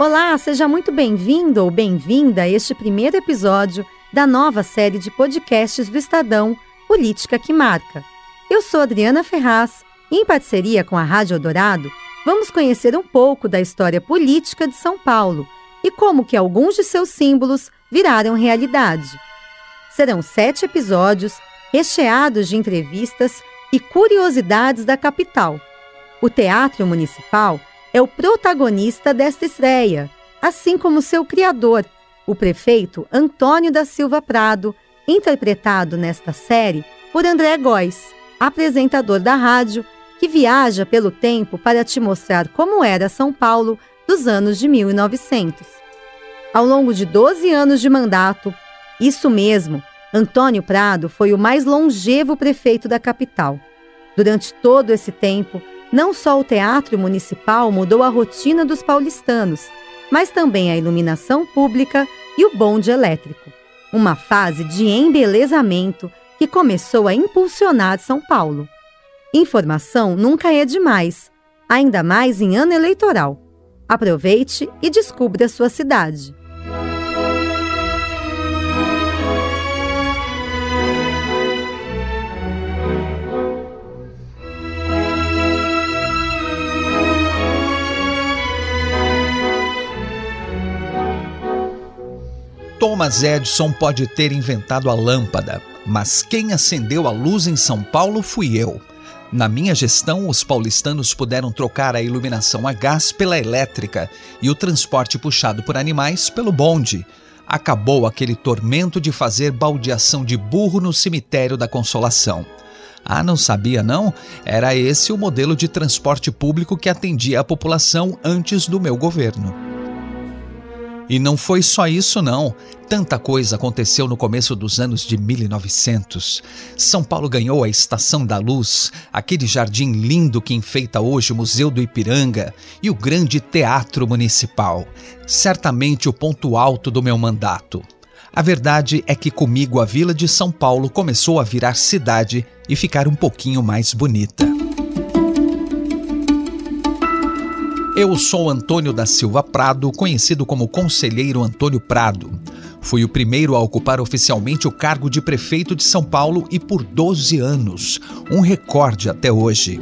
Olá, seja muito bem-vindo ou bem-vinda a este primeiro episódio da nova série de podcasts do Estadão Política que Marca. Eu sou Adriana Ferraz e, em parceria com a Rádio Eldorado, vamos conhecer um pouco da história política de São Paulo e como que alguns de seus símbolos viraram realidade. Serão sete episódios recheados de entrevistas e curiosidades da capital. O Teatro Municipal é o protagonista desta estreia, assim como seu criador, o prefeito Antônio da Silva Prado, interpretado nesta série por André Góes, apresentador da rádio que viaja pelo tempo para te mostrar como era São Paulo dos anos de 1900. Ao longo de 12 anos de mandato, isso mesmo, Antônio Prado foi o mais longevo prefeito da capital. Durante todo esse tempo, não só o teatro municipal mudou a rotina dos paulistanos, mas também a iluminação pública e o bonde elétrico. Uma fase de embelezamento que começou a impulsionar São Paulo. Informação nunca é demais, ainda mais em ano eleitoral. Aproveite e descubra sua cidade. Thomas Edison pode ter inventado a lâmpada, mas quem acendeu a luz em São Paulo fui eu. Na minha gestão, os paulistanos puderam trocar a iluminação a gás pela elétrica e o transporte puxado por animais pelo bonde. Acabou aquele tormento de fazer baldeação de burro no cemitério da Consolação. Ah, não sabia não? Era esse o modelo de transporte público que atendia a população antes do meu governo. E não foi só isso, não. Tanta coisa aconteceu no começo dos anos de 1900. São Paulo ganhou a Estação da Luz, aquele jardim lindo que enfeita hoje o Museu do Ipiranga e o grande Teatro Municipal. Certamente o ponto alto do meu mandato. A verdade é que comigo a Vila de São Paulo começou a virar cidade e ficar um pouquinho mais bonita. Eu sou Antônio da Silva Prado, conhecido como Conselheiro Antônio Prado. Fui o primeiro a ocupar oficialmente o cargo de prefeito de São Paulo e por 12 anos, um recorde até hoje.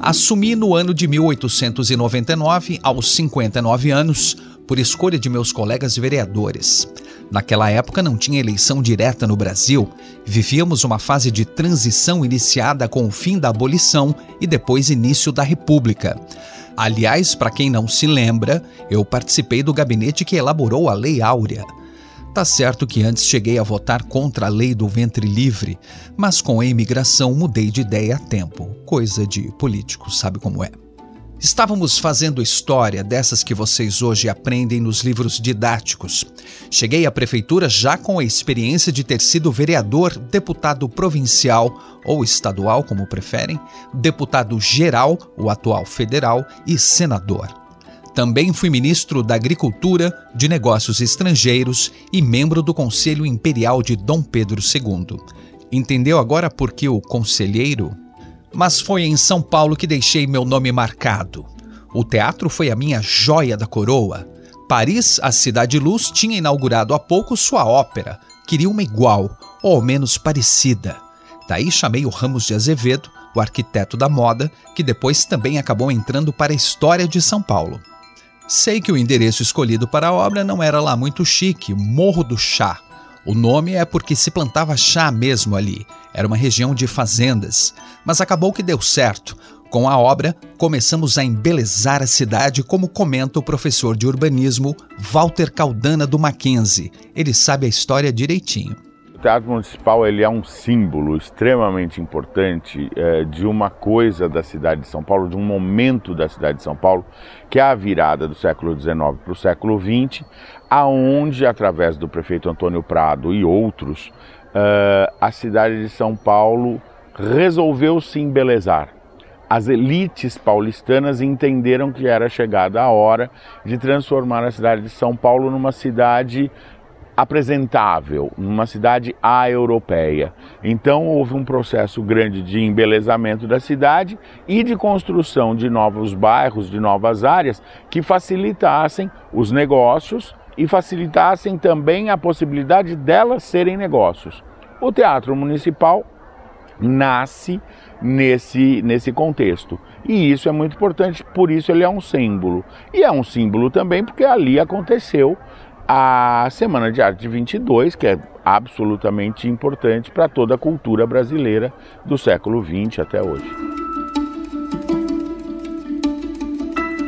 Assumi no ano de 1899, aos 59 anos, por escolha de meus colegas vereadores. Naquela época não tinha eleição direta no Brasil, vivíamos uma fase de transição iniciada com o fim da abolição e depois início da República. Aliás, para quem não se lembra, eu participei do gabinete que elaborou a Lei Áurea. Tá certo que antes cheguei a votar contra a lei do ventre livre, mas com a imigração mudei de ideia a tempo. Coisa de político, sabe como é. Estávamos fazendo história dessas que vocês hoje aprendem nos livros didáticos. Cheguei à prefeitura já com a experiência de ter sido vereador, deputado provincial ou estadual, como preferem, deputado geral, o atual federal, e senador. Também fui ministro da Agricultura, de Negócios Estrangeiros e membro do Conselho Imperial de Dom Pedro II. Entendeu agora por que o conselheiro mas foi em São Paulo que deixei meu nome marcado. O teatro foi a minha joia da coroa. Paris, a Cidade Luz, tinha inaugurado há pouco sua ópera. Queria uma igual, ou ao menos parecida. Daí chamei o Ramos de Azevedo, o arquiteto da moda, que depois também acabou entrando para a história de São Paulo. Sei que o endereço escolhido para a obra não era lá muito chique, Morro do Chá, o nome é porque se plantava chá mesmo ali, era uma região de fazendas. Mas acabou que deu certo. Com a obra, começamos a embelezar a cidade, como comenta o professor de urbanismo Walter Caldana do Mackenzie. Ele sabe a história direitinho. O Teatro Municipal ele é um símbolo extremamente importante é, de uma coisa da cidade de São Paulo, de um momento da cidade de São Paulo, que é a virada do século XIX para o século XX, aonde, através do prefeito Antônio Prado e outros, uh, a cidade de São Paulo resolveu se embelezar. As elites paulistanas entenderam que era chegada a hora de transformar a cidade de São Paulo numa cidade apresentável, numa cidade a-europeia. Então houve um processo grande de embelezamento da cidade e de construção de novos bairros, de novas áreas que facilitassem os negócios e facilitassem também a possibilidade delas serem negócios. O Teatro Municipal nasce nesse, nesse contexto. E isso é muito importante, por isso ele é um símbolo. E é um símbolo também porque ali aconteceu a Semana de Arte 22, que é absolutamente importante para toda a cultura brasileira do século 20 até hoje.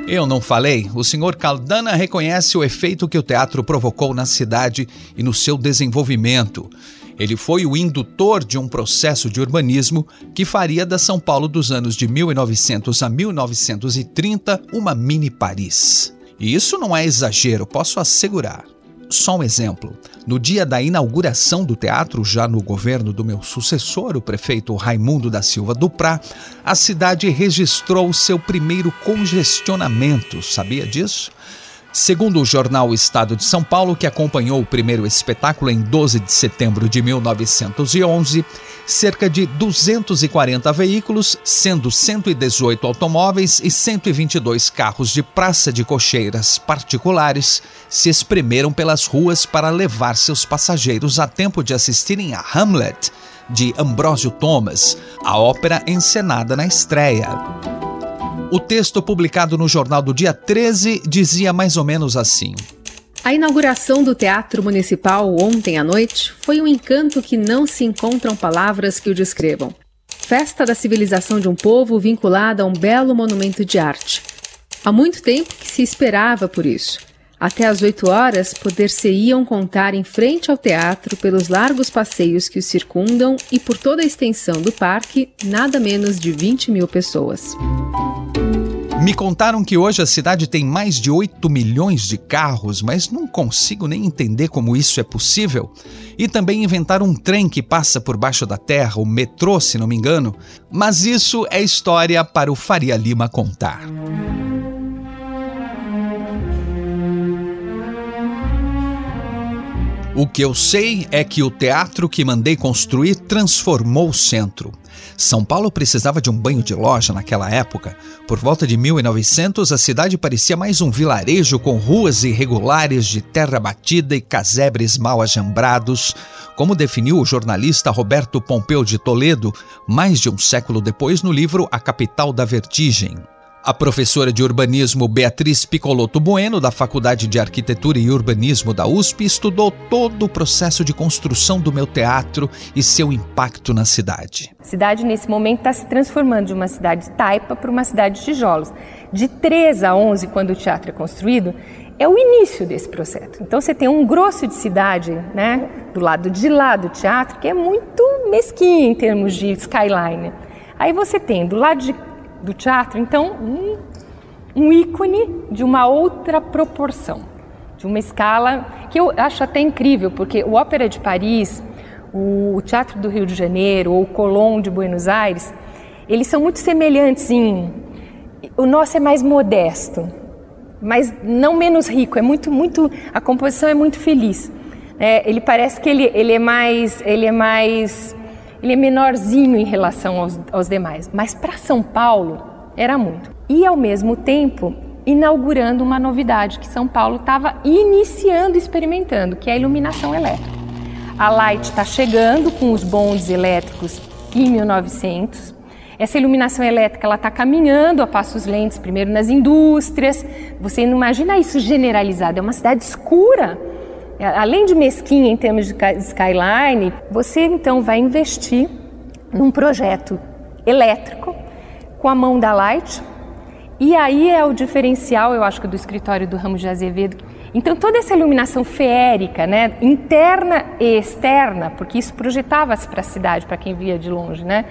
Eu não falei? O senhor Caldana reconhece o efeito que o teatro provocou na cidade e no seu desenvolvimento. Ele foi o indutor de um processo de urbanismo que faria da São Paulo dos anos de 1900 a 1930 uma mini Paris. E isso não é exagero, posso assegurar. Só um exemplo. No dia da inauguração do teatro, já no governo do meu sucessor, o prefeito Raimundo da Silva Duprá, a cidade registrou seu primeiro congestionamento. Sabia disso? Segundo o jornal Estado de São Paulo, que acompanhou o primeiro espetáculo em 12 de setembro de 1911, cerca de 240 veículos, sendo 118 automóveis e 122 carros de praça de cocheiras particulares, se espremeram pelas ruas para levar seus passageiros a tempo de assistirem a Hamlet, de Ambrósio Thomas, a ópera encenada na estreia. O texto publicado no jornal do dia 13 dizia mais ou menos assim: A inauguração do Teatro Municipal ontem à noite foi um encanto que não se encontram palavras que o descrevam. Festa da civilização de um povo vinculada a um belo monumento de arte. Há muito tempo que se esperava por isso. Até às 8 horas, poder-se-iam contar em frente ao teatro pelos largos passeios que o circundam e por toda a extensão do parque, nada menos de 20 mil pessoas. Me contaram que hoje a cidade tem mais de 8 milhões de carros, mas não consigo nem entender como isso é possível. E também inventaram um trem que passa por baixo da terra, o metrô, se não me engano. Mas isso é história para o Faria Lima contar. O que eu sei é que o teatro que mandei construir transformou o centro. São Paulo precisava de um banho de loja naquela época. Por volta de 1900, a cidade parecia mais um vilarejo com ruas irregulares de terra batida e casebres mal ajambrados, como definiu o jornalista Roberto Pompeu de Toledo, mais de um século depois, no livro A Capital da Vertigem. A professora de urbanismo Beatriz Picoloto Bueno, da Faculdade de Arquitetura e Urbanismo da USP, estudou todo o processo de construção do meu teatro e seu impacto na cidade. A cidade, nesse momento, está se transformando de uma cidade de taipa para uma cidade de tijolos. De 3 a 11, quando o teatro é construído, é o início desse processo. Então você tem um grosso de cidade, né, do lado de lá do teatro, que é muito mesquinho em termos de skyline. Aí você tem do lado de do teatro, então, um, um ícone de uma outra proporção, de uma escala que eu acho até incrível, porque o Ópera de Paris, o Teatro do Rio de Janeiro ou o Colón de Buenos Aires, eles são muito semelhantes em o nosso é mais modesto, mas não menos rico, é muito muito a composição é muito feliz. É, ele parece que ele, ele é mais ele é mais ele é menorzinho em relação aos, aos demais, mas para São Paulo era muito. E ao mesmo tempo, inaugurando uma novidade que São Paulo estava iniciando, experimentando, que é a iluminação elétrica. A Light está chegando com os bondes elétricos em 1900. Essa iluminação elétrica ela está caminhando a passos lentos, primeiro nas indústrias. Você não imagina isso generalizado, é uma cidade escura além de mesquinha em termos de skyline, você então vai investir num projeto elétrico com a mão da Light. E aí é o diferencial, eu acho do escritório do Ramos de Azevedo. Então toda essa iluminação feérica, né, interna e externa, porque isso projetava-se para a cidade, para quem via de longe, né,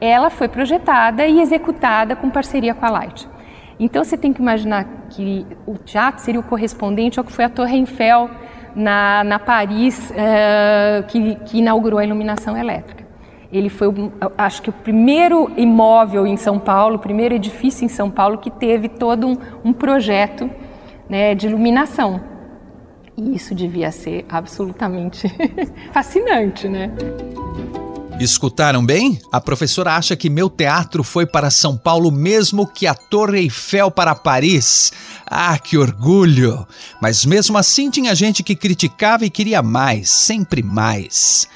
ela foi projetada e executada com parceria com a Light. Então você tem que imaginar que o teatro seria o correspondente ao que foi a Torre Eiffel na, na Paris uh, que, que inaugurou a iluminação elétrica. Ele foi, acho que, o primeiro imóvel em São Paulo, o primeiro edifício em São Paulo que teve todo um, um projeto né, de iluminação. E isso devia ser absolutamente fascinante, né? Escutaram bem? A professora acha que meu teatro foi para São Paulo mesmo que a Torre Eiffel para Paris. Ah, que orgulho! Mas mesmo assim tinha gente que criticava e queria mais, sempre mais.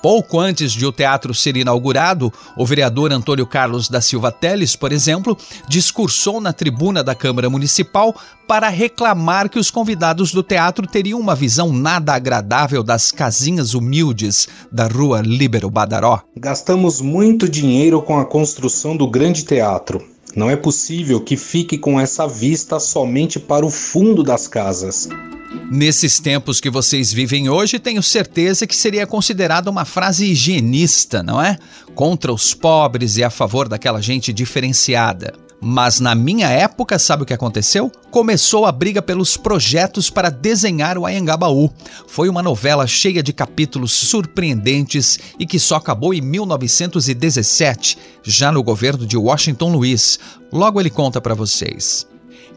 Pouco antes de o teatro ser inaugurado, o vereador Antônio Carlos da Silva Teles, por exemplo, discursou na tribuna da Câmara Municipal para reclamar que os convidados do teatro teriam uma visão nada agradável das casinhas humildes da rua Líbero Badaró. Gastamos muito dinheiro com a construção do grande teatro. Não é possível que fique com essa vista somente para o fundo das casas. Nesses tempos que vocês vivem hoje, tenho certeza que seria considerada uma frase higienista, não é? Contra os pobres e a favor daquela gente diferenciada. Mas na minha época, sabe o que aconteceu? Começou a briga pelos projetos para desenhar o Ayangabaú. Foi uma novela cheia de capítulos surpreendentes e que só acabou em 1917, já no governo de Washington Luiz. Logo ele conta para vocês.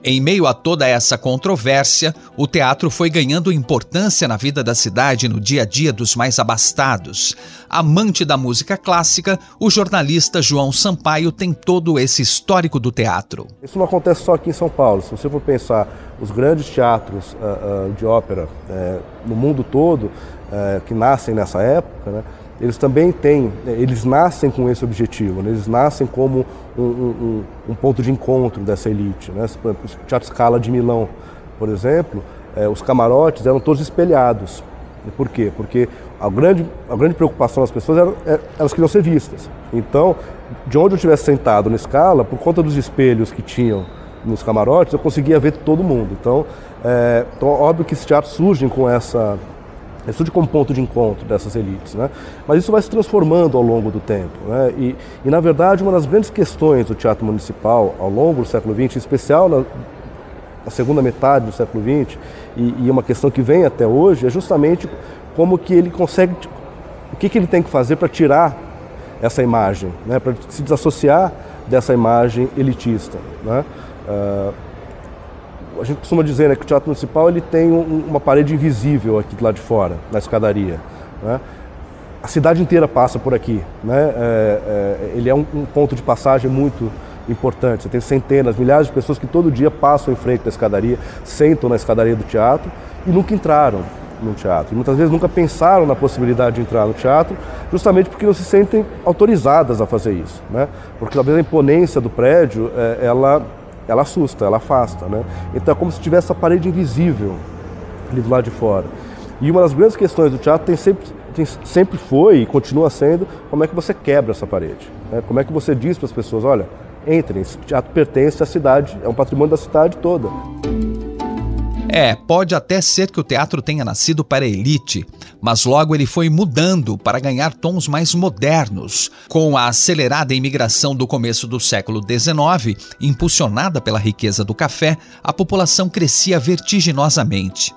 Em meio a toda essa controvérsia, o teatro foi ganhando importância na vida da cidade no dia a dia dos mais abastados. Amante da música clássica, o jornalista João Sampaio tem todo esse histórico do teatro. Isso não acontece só aqui em São Paulo. Se você for pensar os grandes teatros uh, uh, de ópera uh, no mundo todo, eh, que nascem nessa época, né, eles também têm, eles nascem com esse objetivo, né? eles nascem como um, um, um, ponto de encontro dessa elite. Né? O Teatro Scala de Milão, por exemplo, é, os camarotes eram todos espelhados. Por quê? Porque a grande, a grande preocupação das pessoas era, era, elas queriam ser vistas. Então, de onde eu estivesse sentado na escala, por conta dos espelhos que tinham nos camarotes, eu conseguia ver todo mundo. Então, é, então óbvio que esses teatros surgem com essa é surge como ponto de encontro dessas elites. Né? Mas isso vai se transformando ao longo do tempo. Né? E, e, na verdade, uma das grandes questões do teatro municipal ao longo do século XX, em especial na, na segunda metade do século XX, e, e, uma questão que vem até hoje, é justamente como que ele consegue, o que, que ele tem que fazer para tirar essa imagem, né? para se desassociar dessa imagem elitista. Né? Uh, a gente costuma dizer né, que o Teatro Municipal ele tem um, uma parede invisível aqui do lado de fora, na escadaria. Né? A cidade inteira passa por aqui. Né? É, é, ele é um, um, ponto de passagem muito importante. Você tem centenas, milhares de pessoas que todo dia passam em frente da escadaria, sentam na escadaria do teatro e nunca entraram no teatro. E muitas vezes nunca pensaram na possibilidade de entrar no teatro, justamente porque não se sentem autorizadas a fazer isso. Né? Porque talvez a imponência do prédio, é, ela ela assusta, ela afasta, né? Então é como se tivesse essa parede invisível ali do lado de fora. E uma das grandes questões do teatro tem sempre, tem, sempre foi e continua sendo como é que você quebra essa parede. Né? Como é que você diz para as pessoas, olha, entrem, esse teatro pertence à cidade, é um patrimônio da cidade toda. É, pode até ser que o teatro tenha nascido para a elite, mas logo ele foi mudando para ganhar tons mais modernos. Com a acelerada imigração do começo do século XIX, impulsionada pela riqueza do café, a população crescia vertiginosamente.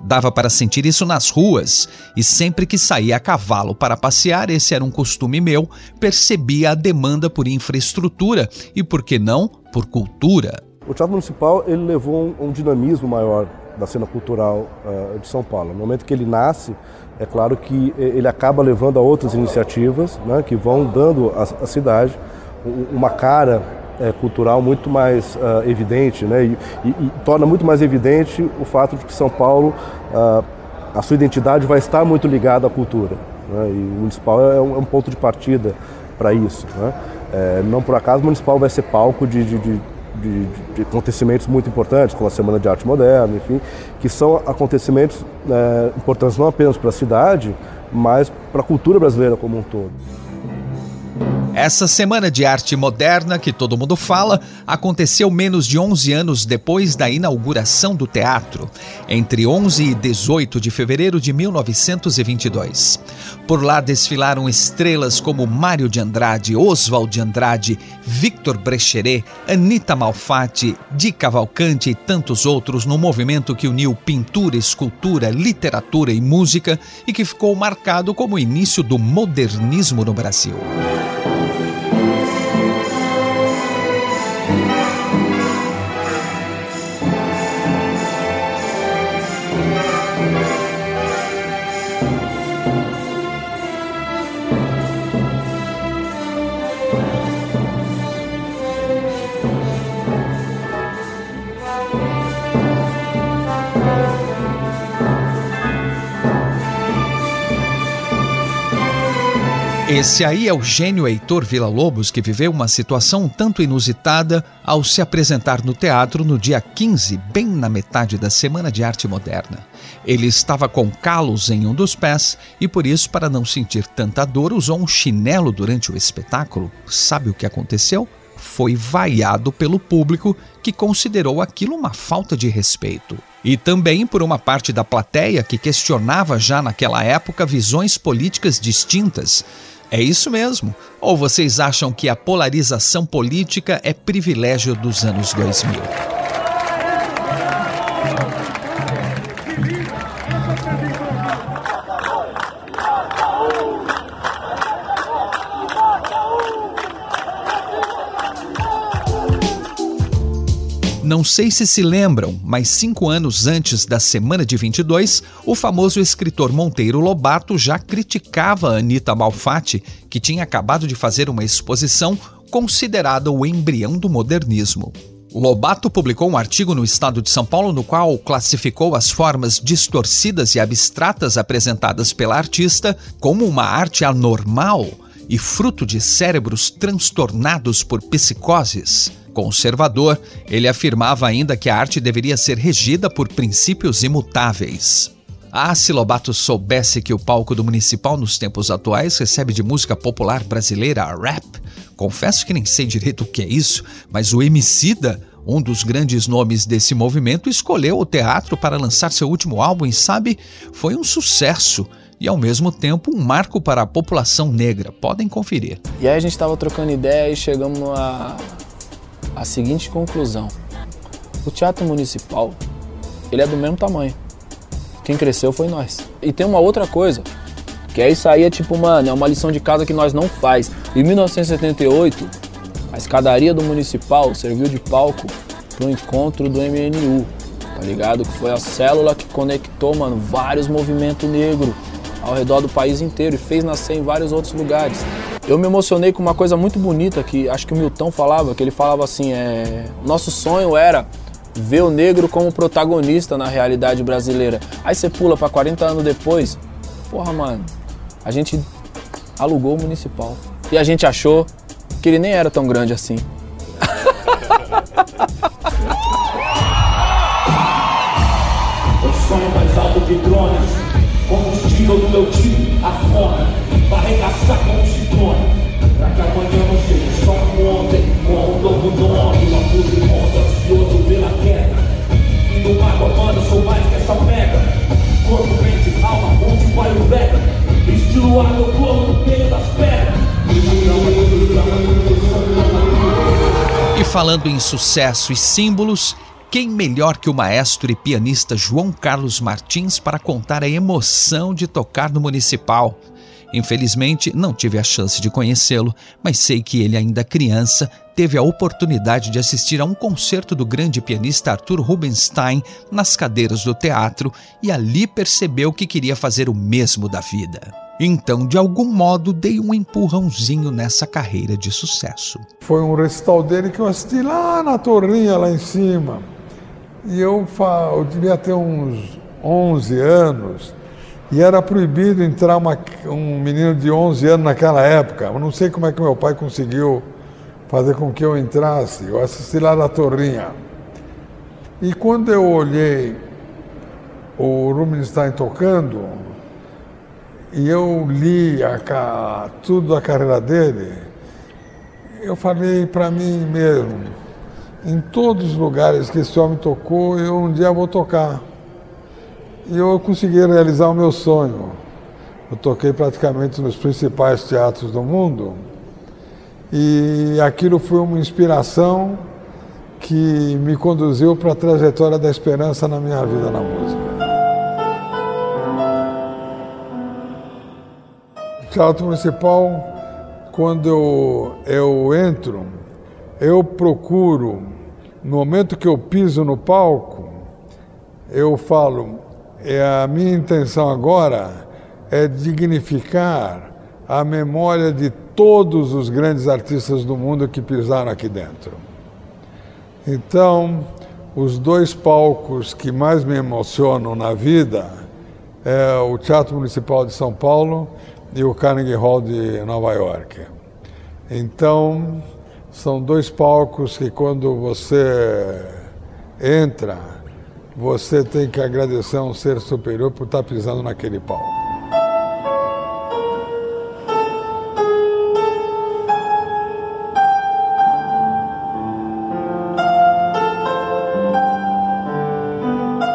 Dava para sentir isso nas ruas, e sempre que saía a cavalo para passear, esse era um costume meu, percebia a demanda por infraestrutura e, por que não, por cultura. O Teatro Municipal ele levou um, um dinamismo maior da cena cultural uh, de São Paulo. No momento que ele nasce, é claro que ele acaba levando a outras iniciativas né, que vão dando à, à cidade uma cara é, cultural muito mais uh, evidente né, e, e, e, torna muito mais evidente o fato de que São Paulo, uh, a sua identidade vai estar muito ligada à cultura. Né, e o municipal é um, é um ponto de partida para isso. Né. É, não por acaso o municipal vai ser palco de, de, de de, de, acontecimentos muito importantes, como a Semana de Arte Moderna, enfim, que são acontecimentos é, importantes não apenas para a cidade, mas para a cultura brasileira como um todo. Essa Semana de Arte Moderna, que todo mundo fala, aconteceu menos de 11 anos depois da inauguração do teatro, entre 11 e 18 de fevereiro de 1922. Por lá desfilaram estrelas como Mário de Andrade, Oswald de Andrade, Victor Brecheret, Anita Malfatti, Di Cavalcante e tantos outros no movimento que uniu pintura, escultura, literatura e música e que ficou marcado como o início do modernismo no Brasil. Esse aí é o gênio Heitor Villa-Lobos que viveu uma situação um tanto inusitada ao se apresentar no teatro no dia 15, bem na metade da Semana de Arte Moderna. Ele estava com calos em um dos pés e por isso, para não sentir tanta dor, usou um chinelo durante o espetáculo. Sabe o que aconteceu? Foi vaiado pelo público que considerou aquilo uma falta de respeito e também por uma parte da plateia que questionava já naquela época visões políticas distintas. É isso mesmo? Ou vocês acham que a polarização política é privilégio dos anos 2000? Não sei se se lembram, mas cinco anos antes da semana de 22, o famoso escritor Monteiro Lobato já criticava Anita Malfatti, que tinha acabado de fazer uma exposição considerada o embrião do modernismo. Lobato publicou um artigo no Estado de São Paulo no qual classificou as formas distorcidas e abstratas apresentadas pela artista como uma arte anormal e fruto de cérebros transtornados por psicoses conservador, ele afirmava ainda que a arte deveria ser regida por princípios imutáveis. Ah, se Lobato soubesse que o palco do Municipal nos tempos atuais recebe de música popular brasileira rap, confesso que nem sei direito o que é isso, mas o Emicida, um dos grandes nomes desse movimento, escolheu o teatro para lançar seu último álbum e sabe, foi um sucesso e ao mesmo tempo um marco para a população negra. Podem conferir. E aí a gente estava trocando ideia e chegamos a a seguinte conclusão: o teatro municipal ele é do mesmo tamanho. Quem cresceu foi nós. E tem uma outra coisa, que é isso aí é tipo, mano, é uma lição de casa que nós não faz. Em 1978, a escadaria do municipal serviu de palco para o encontro do MNU, tá ligado? Que foi a célula que conectou, mano, vários movimentos negros ao redor do país inteiro e fez nascer em vários outros lugares. Eu me emocionei com uma coisa muito bonita que acho que o Milton falava, que ele falava assim, é, nosso sonho era ver o negro como protagonista na realidade brasileira. Aí você pula para 40 anos depois, porra, mano, a gente alugou o municipal e a gente achou que ele nem era tão grande assim. o sonho mais alto de drones, combustível do meu time, a fome Vai arregaçar como um ciclone Pra que amanhã não seja só ontem Com um novo nome, uma de ponta Ansioso pela queda. E no água, mano, sou mais que essa mega Corpo, mente, alma, onde vai o vega Estilo água, eu corro no meio das pedras. E falando em sucesso e símbolos, quem melhor que o maestro e pianista João Carlos Martins para contar a emoção de tocar no Municipal? Infelizmente, não tive a chance de conhecê-lo, mas sei que ele, ainda criança, teve a oportunidade de assistir a um concerto do grande pianista Arthur Rubinstein nas cadeiras do teatro e ali percebeu que queria fazer o mesmo da vida. Então, de algum modo, dei um empurrãozinho nessa carreira de sucesso. Foi um recital dele que eu assisti lá na torrinha, lá em cima. E eu, eu devia ter uns 11 anos. E era proibido entrar uma, um menino de 11 anos naquela época. Eu não sei como é que meu pai conseguiu fazer com que eu entrasse. Eu assisti lá na Torrinha. E quando eu olhei o Rubinstein tocando, e eu li a, tudo da carreira dele, eu falei para mim mesmo, em todos os lugares que esse homem tocou, eu um dia vou tocar. E eu consegui realizar o meu sonho. Eu toquei praticamente nos principais teatros do mundo e aquilo foi uma inspiração que me conduziu para a trajetória da esperança na minha vida na música. Teatro Municipal, quando eu, eu entro, eu procuro, no momento que eu piso no palco, eu falo, a minha intenção agora é dignificar a memória de todos os grandes artistas do mundo que pisaram aqui dentro. Então, os dois palcos que mais me emocionam na vida é o Teatro Municipal de São Paulo e o Carnegie Hall de Nova York. Então, são dois palcos que quando você entra, você tem que agradecer a um ser superior por estar pisando naquele palco.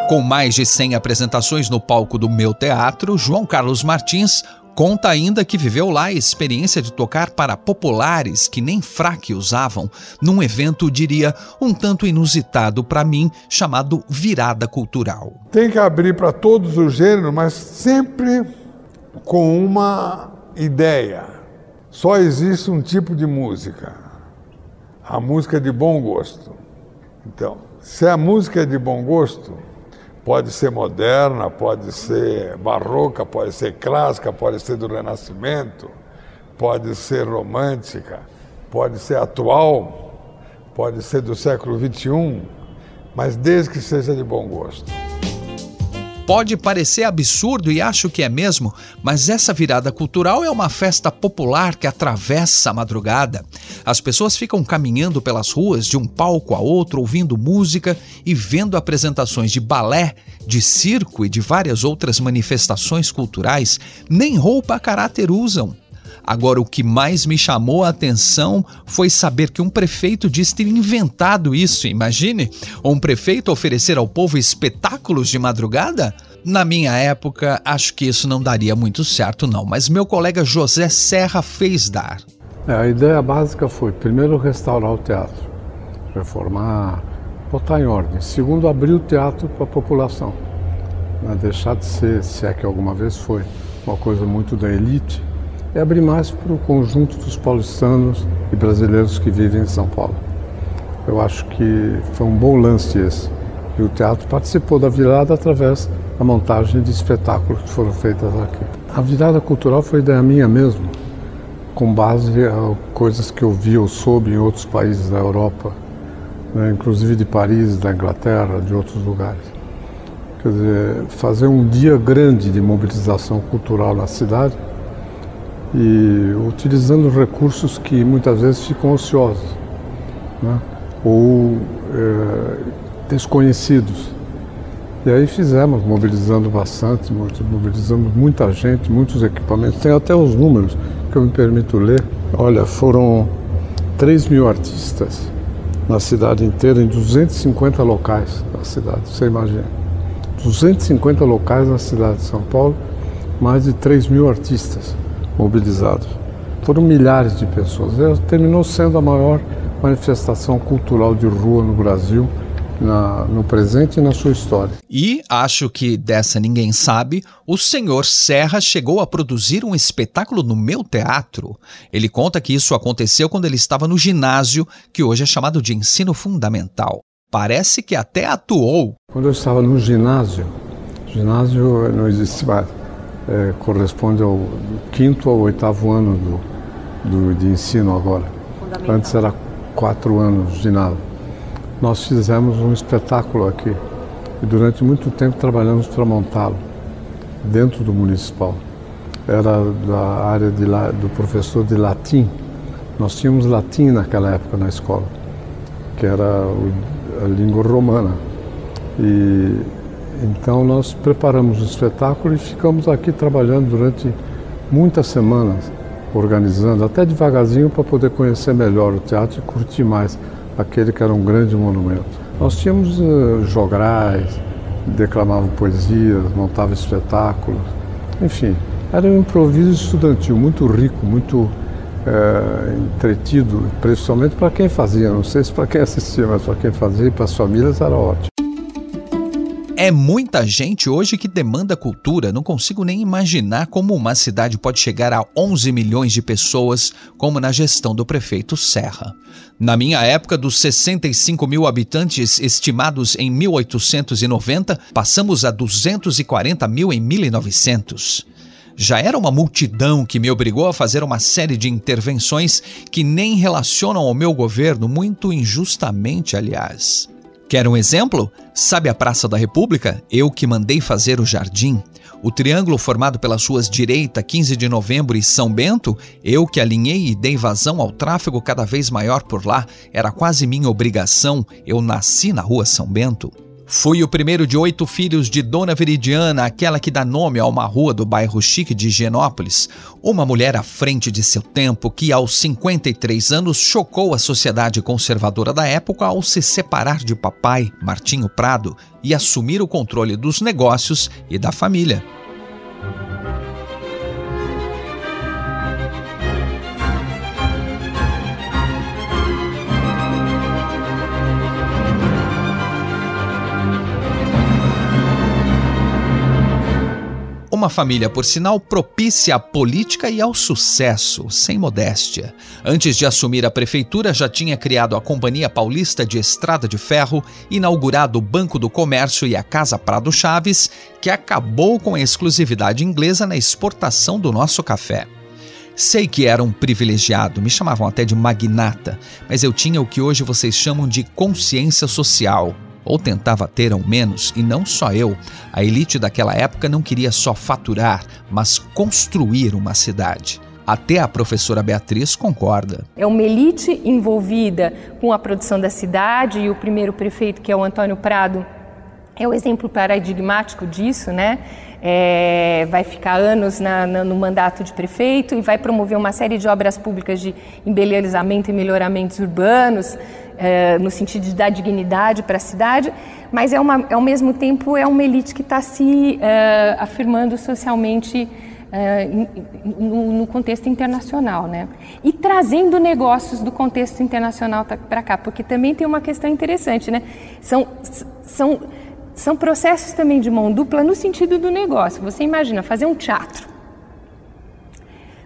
Com mais de 100 apresentações no palco do meu teatro, João Carlos Martins conta ainda que viveu lá a experiência de tocar para populares que nem fraque usavam, num evento, diria, um tanto inusitado para mim, chamado Virada Cultural. Tem que abrir para todos os gêneros, mas sempre com uma ideia. Só existe um tipo de música, a música de bom gosto. Então, se a música é de bom gosto, Pode ser moderna, pode ser barroca, pode ser clássica, pode ser do Renascimento, pode ser romântica, pode ser atual, pode ser do século XXI, mas desde que seja de bom gosto. Pode parecer absurdo e acho que é mesmo, mas essa virada cultural é uma festa popular que atravessa a madrugada. As pessoas ficam caminhando pelas ruas de um palco a outro, ouvindo música e vendo apresentações de balé, de circo e de várias outras manifestações culturais. Nem roupa a caráter usam. Agora, o que mais me chamou a atenção foi saber que um prefeito disse ter inventado isso. Imagine um prefeito oferecer ao povo espetáculos de madrugada? Na minha época, acho que isso não daria muito certo, não, mas meu colega José Serra fez dar. É, a ideia básica foi, primeiro, restaurar o teatro, reformar, botar em ordem. Segundo, abrir o teatro para a população. Né? Deixar de ser, se é que alguma vez foi, uma coisa muito da elite é abrir mais para o conjunto dos paulistanos e brasileiros que vivem em São Paulo. Eu acho que foi um bom lance esse. E o teatro participou da virada através da montagem de espetáculos que foram feitas aqui. A virada cultural foi ideia minha mesmo, com base em coisas que eu vi ou soube em outros países da Europa, né, inclusive de Paris, da Inglaterra, de outros lugares. Quer dizer, fazer um dia grande de mobilização cultural na cidade e utilizando recursos que muitas vezes ficam ociosos né? ou é, desconhecidos. E aí fizemos, mobilizando bastante, mobilizamos muita gente, muitos equipamentos. Tem até os números que eu me permito ler. Olha, foram 3 mil artistas na cidade inteira, em 250 locais da cidade, você imagina. 250 locais na cidade de São Paulo, mais de 3 mil artistas mobilizados. Foram milhares de pessoas. Ela terminou sendo a maior manifestação cultural de rua no Brasil na, no presente e na sua história. E, acho que dessa ninguém sabe, o senhor Serra chegou a produzir um espetáculo no meu teatro. Ele conta que isso aconteceu quando ele estava no ginásio, que hoje é chamado de ensino fundamental. Parece que até atuou. Quando eu estava no ginásio, ginásio não existe mais é, corresponde ao quinto ou oitavo ano do, do, de ensino agora. Antes era quatro anos de nada. Nós fizemos um espetáculo aqui e durante muito tempo trabalhamos para montá-lo dentro do municipal. Era da área de, do professor de latim. Nós tínhamos latim naquela época na escola, que era a língua romana. E então nós preparamos o espetáculo e ficamos aqui trabalhando durante muitas semanas, organizando, até devagarzinho para poder conhecer melhor o teatro e curtir mais aquele que era um grande monumento. Nós tínhamos uh, jograis, declamavam poesias, montavam espetáculos, enfim, era um improviso estudantil muito rico, muito é, entretido, principalmente para quem fazia, não sei se para quem assistia, mas para quem fazia e para as famílias era ótimo. É muita gente hoje que demanda cultura. Não consigo nem imaginar como uma cidade pode chegar a 11 milhões de pessoas, como na gestão do prefeito Serra. Na minha época, dos 65 mil habitantes estimados em 1890, passamos a 240 mil em 1900 já era uma multidão que me obrigou a fazer uma série de intervenções que nem relacionam ao meu governo, muito injustamente, aliás. Quer um exemplo? Sabe a Praça da República? Eu que mandei fazer o jardim. O triângulo formado pelas ruas Direita, 15 de Novembro e São Bento, eu que alinhei e dei vazão ao tráfego cada vez maior por lá, era quase minha obrigação. Eu nasci na rua São Bento. Fui o primeiro de oito filhos de Dona Veridiana, aquela que dá nome a uma rua do bairro chique de Higienópolis. Uma mulher à frente de seu tempo que, aos 53 anos, chocou a sociedade conservadora da época ao se separar de papai, Martinho Prado, e assumir o controle dos negócios e da família. Uma família, por sinal, propícia à política e ao sucesso, sem modéstia. Antes de assumir a prefeitura, já tinha criado a Companhia Paulista de Estrada de Ferro, inaugurado o Banco do Comércio e a Casa Prado Chaves, que acabou com a exclusividade inglesa na exportação do nosso café. Sei que era um privilegiado, me chamavam até de magnata, mas eu tinha o que hoje vocês chamam de consciência social ou tentava ter ao menos, e não só eu. A elite daquela época não queria só faturar, mas construir uma cidade. Até a professora Beatriz concorda. É uma elite envolvida com a produção da cidade e o primeiro prefeito, que é o Antônio Prado, é o exemplo paradigmático disso, né? É, vai ficar anos na, na, no mandato de prefeito e vai promover uma série de obras públicas de embelezamento e melhoramentos urbanos, é, no sentido de dar dignidade para a cidade, mas é uma, ao mesmo tempo é uma elite que está se é, afirmando socialmente é, no, no, contexto internacional, né? E trazendo negócios do contexto internacional para cá, porque também tem uma questão interessante, né? São, são, são processos também de mão dupla no sentido do negócio. Você imagina fazer um teatro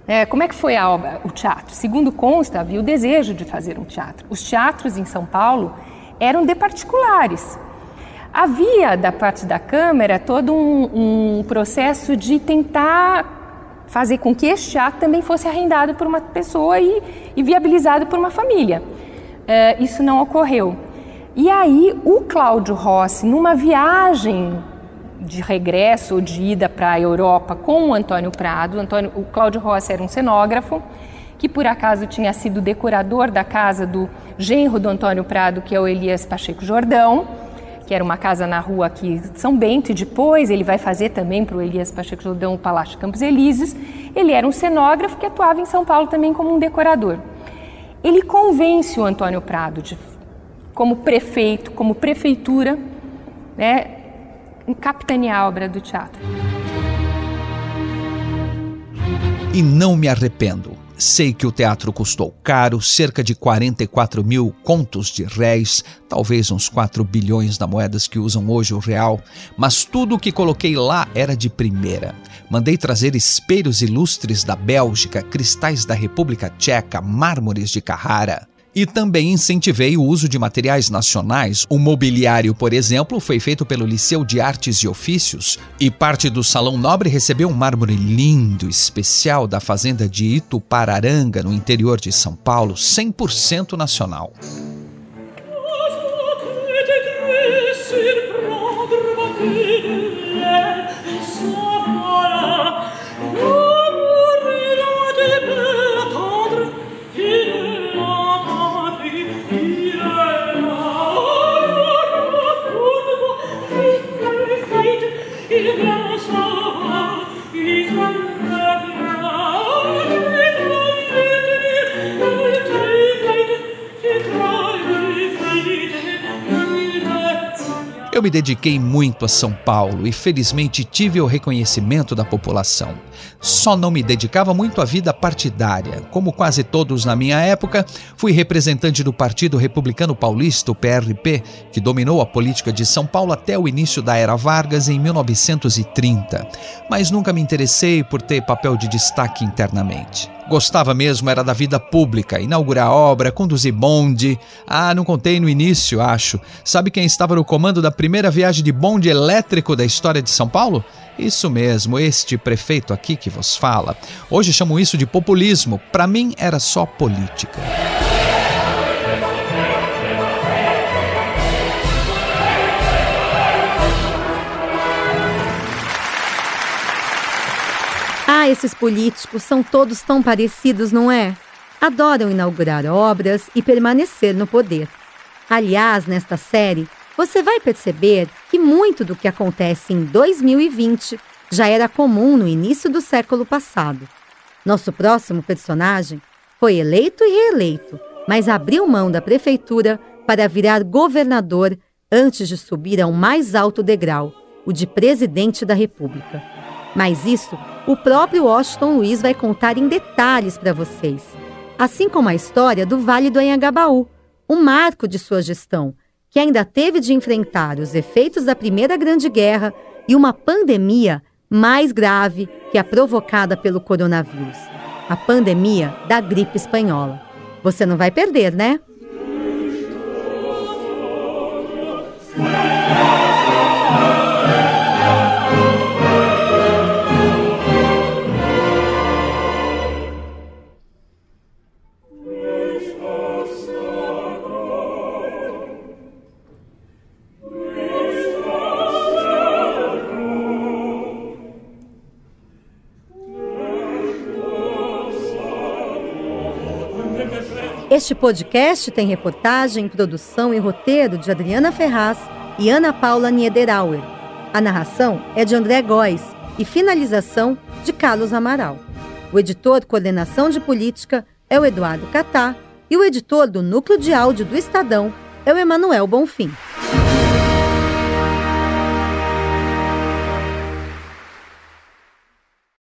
é, como é que foi a obra, o teatro? Segundo consta, havia o desejo de fazer um teatro. Os teatros em São Paulo eram de particulares. Havia, da parte da Câmara, todo um, um processo de tentar fazer com que este teatro também fosse arrendado por uma pessoa e, e viabilizado por uma família. É, isso não ocorreu. E aí, o Cláudio Rossi, numa viagem de regresso ou de ida para a Europa com o Antônio Prado. O, Antônio, o Cláudio Rossi era um cenógrafo que por acaso tinha sido decorador da casa do genro do Antônio Prado, que é o Elias Pacheco Jordão, que era uma casa na rua aqui São Bento, e depois ele vai fazer também para o Elias Pacheco Jordão o Palácio Campos Elíseos. Ele era um cenógrafo que atuava em São Paulo também como um decorador. Ele convence o Antônio Prado de, como prefeito, como prefeitura, né, capitanear a obra do teatro. E não me arrependo. Sei que o teatro custou caro, cerca de 44 mil contos de réis, talvez uns 4 bilhões da moedas que usam hoje o real, mas tudo o que coloquei lá era de primeira. Mandei trazer espelhos ilustres da Bélgica, cristais da República Tcheca, mármores de Carrara. E também incentivei o uso de materiais nacionais. O mobiliário, por exemplo, foi feito pelo Liceu de Artes e Ofícios, e parte do Salão Nobre recebeu um mármore lindo, especial da fazenda de Itupararanga, no interior de São Paulo, 100% nacional. Eu dediquei muito a São Paulo e felizmente tive o reconhecimento da população. Só não me dedicava muito à vida partidária. Como quase todos na minha época, fui representante do Partido Republicano Paulista, o PRP, que dominou a política de São Paulo até o início da era Vargas em 1930. Mas nunca me interessei por ter papel de destaque internamente. Gostava mesmo era da vida pública, inaugurar obra, conduzir bonde. Ah, não contei no início, acho. Sabe quem estava no comando da primeira viagem de bonde elétrico da história de São Paulo? Isso mesmo, este prefeito aqui que vos fala. Hoje chamam isso de populismo. Para mim era só política. Ah, esses políticos são todos tão parecidos, não é? Adoram inaugurar obras e permanecer no poder. Aliás, nesta série, você vai perceber que muito do que acontece em 2020 já era comum no início do século passado. Nosso próximo personagem foi eleito e reeleito, mas abriu mão da prefeitura para virar governador antes de subir ao mais alto degrau, o de presidente da República. Mas isso o próprio Washington Luiz vai contar em detalhes para vocês, assim como a história do Vale do Anhangabaú, um marco de sua gestão, que ainda teve de enfrentar os efeitos da Primeira Grande Guerra e uma pandemia mais grave que a provocada pelo coronavírus a pandemia da gripe espanhola. Você não vai perder, né? Este podcast tem reportagem, produção e roteiro de Adriana Ferraz e Ana Paula Niederauer. A narração é de André Góes e finalização de Carlos Amaral. O editor Coordenação de Política é o Eduardo Catá e o editor do Núcleo de Áudio do Estadão é o Emanuel Bonfim.